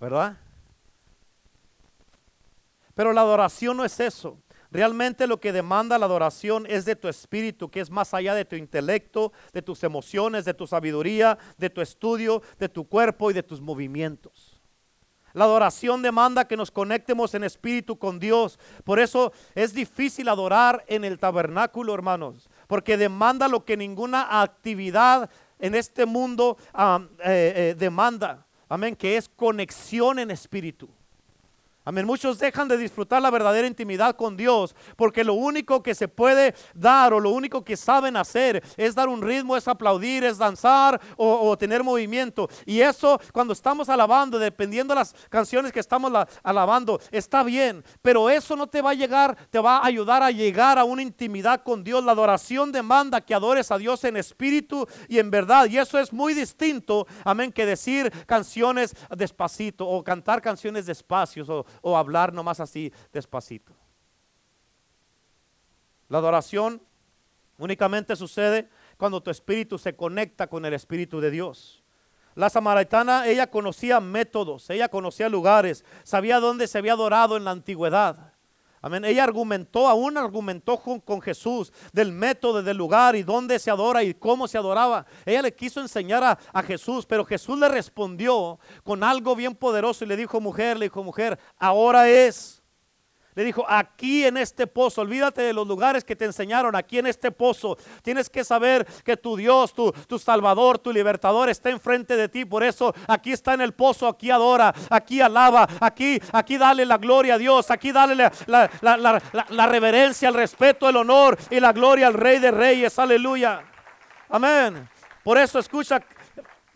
¿Verdad? Pero la adoración no es eso. Realmente lo que demanda la adoración es de tu espíritu, que es más allá de tu intelecto, de tus emociones, de tu sabiduría, de tu estudio, de tu cuerpo y de tus movimientos. La adoración demanda que nos conectemos en espíritu con Dios. Por eso es difícil adorar en el tabernáculo, hermanos, porque demanda lo que ninguna actividad en este mundo eh, eh, demanda. Amén, que es conexión en espíritu. Amén. Muchos dejan de disfrutar la verdadera intimidad con Dios porque lo único que se puede dar o lo único que saben hacer es dar un ritmo, es aplaudir, es danzar o, tener movimiento. Y eso cuando estamos alabando, dependiendo de las canciones que estamos alabando, está bien. Pero eso no te va a llegar, te va a ayudar a llegar a una intimidad con Dios. La adoración demanda que adores a Dios en espíritu y en verdad. Y eso es muy distinto, amén, que decir canciones despacito o cantar canciones despacios o, o hablar nomás así despacito. La adoración únicamente sucede cuando tu espíritu se conecta con el espíritu de Dios. La samaritana, ella conocía métodos, ella conocía lugares, sabía dónde se había adorado en la antigüedad. Amén. Ella argumentó, aún argumentó con, Jesús del método, del lugar y dónde se adora y cómo se adoraba. Ella le quiso enseñar a, a, Jesús, pero Jesús le respondió con algo bien poderoso y le dijo, mujer, le dijo, mujer, ahora es le dijo, aquí en este pozo, olvídate de los lugares que te enseñaron, aquí en este pozo, tienes que saber que tu Dios, tu, tu Salvador, tu Libertador está enfrente de ti. Por eso aquí está en el pozo, aquí adora, aquí alaba, aquí, aquí dale la gloria a Dios, aquí dale la, la reverencia, el respeto, el honor y la gloria al Rey de Reyes. Aleluya. Amén. Por eso escucha,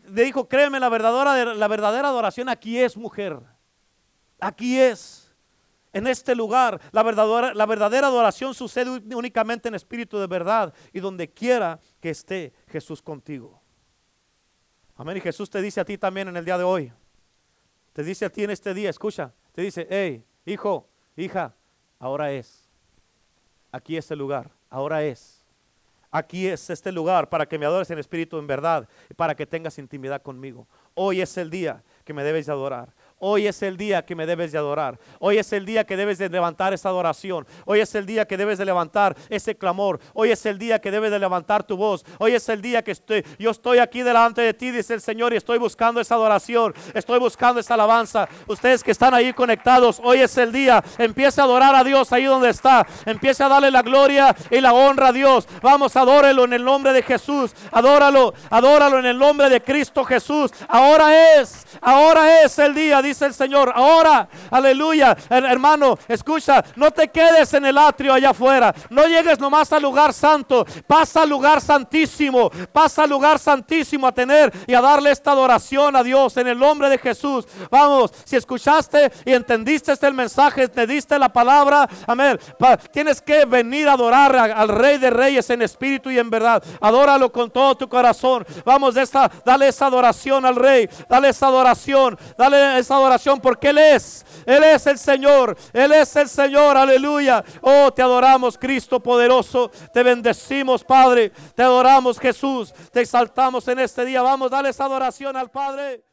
le dijo, créeme, la verdadera, la verdadera adoración aquí es mujer. Aquí es en este lugar. La verdadera, adoración sucede únicamente en espíritu de verdad y donde quiera que esté Jesús contigo. Amén. Y Jesús te dice a ti también en el día de hoy. Te dice a ti en este día, escucha, te dice, hey, hijo, hija, ahora es. Aquí es el lugar, ahora es. Aquí es este lugar para que me adores en espíritu en verdad y para que tengas intimidad conmigo. Hoy es el día que me debes de adorar. Hoy es el día que me debes de adorar. Hoy es el día que debes de levantar esa adoración. Hoy es el día que debes de levantar ese clamor. Hoy es el día que debes de levantar tu voz. Hoy es el día que estoy, yo estoy aquí delante de ti, dice el Señor, y estoy buscando esa adoración. Estoy buscando esa alabanza. Ustedes que están ahí conectados, hoy es el día. Empiece a adorar a Dios ahí donde está. Empiece a darle la gloria y la honra a Dios. Vamos, adórelo en el nombre de Jesús. Adóralo, adóralo en el nombre de Cristo Jesús. Ahora es, ahora es el día dice el Señor. Ahora, aleluya, hermano, escucha, no te quedes en el atrio allá afuera. No llegues nomás al lugar santo. Pasa al lugar santísimo. Pasa al lugar santísimo a tener y a darle esta adoración a Dios en el nombre de Jesús. Vamos, si escuchaste y entendiste este mensaje, te diste la palabra, amén. tienes que venir a adorar al Rey de Reyes en espíritu y en verdad. Adóralo con todo tu corazón. Vamos, esta, dale esa adoración al Rey. Dale esa adoración. Dale esa adoración porque Él es, Él es el Señor, Él es el Señor, aleluya. Oh, te adoramos, Cristo poderoso, te bendecimos, Padre, te adoramos, Jesús, te exaltamos en este día. Vamos, dale esa adoración al Padre.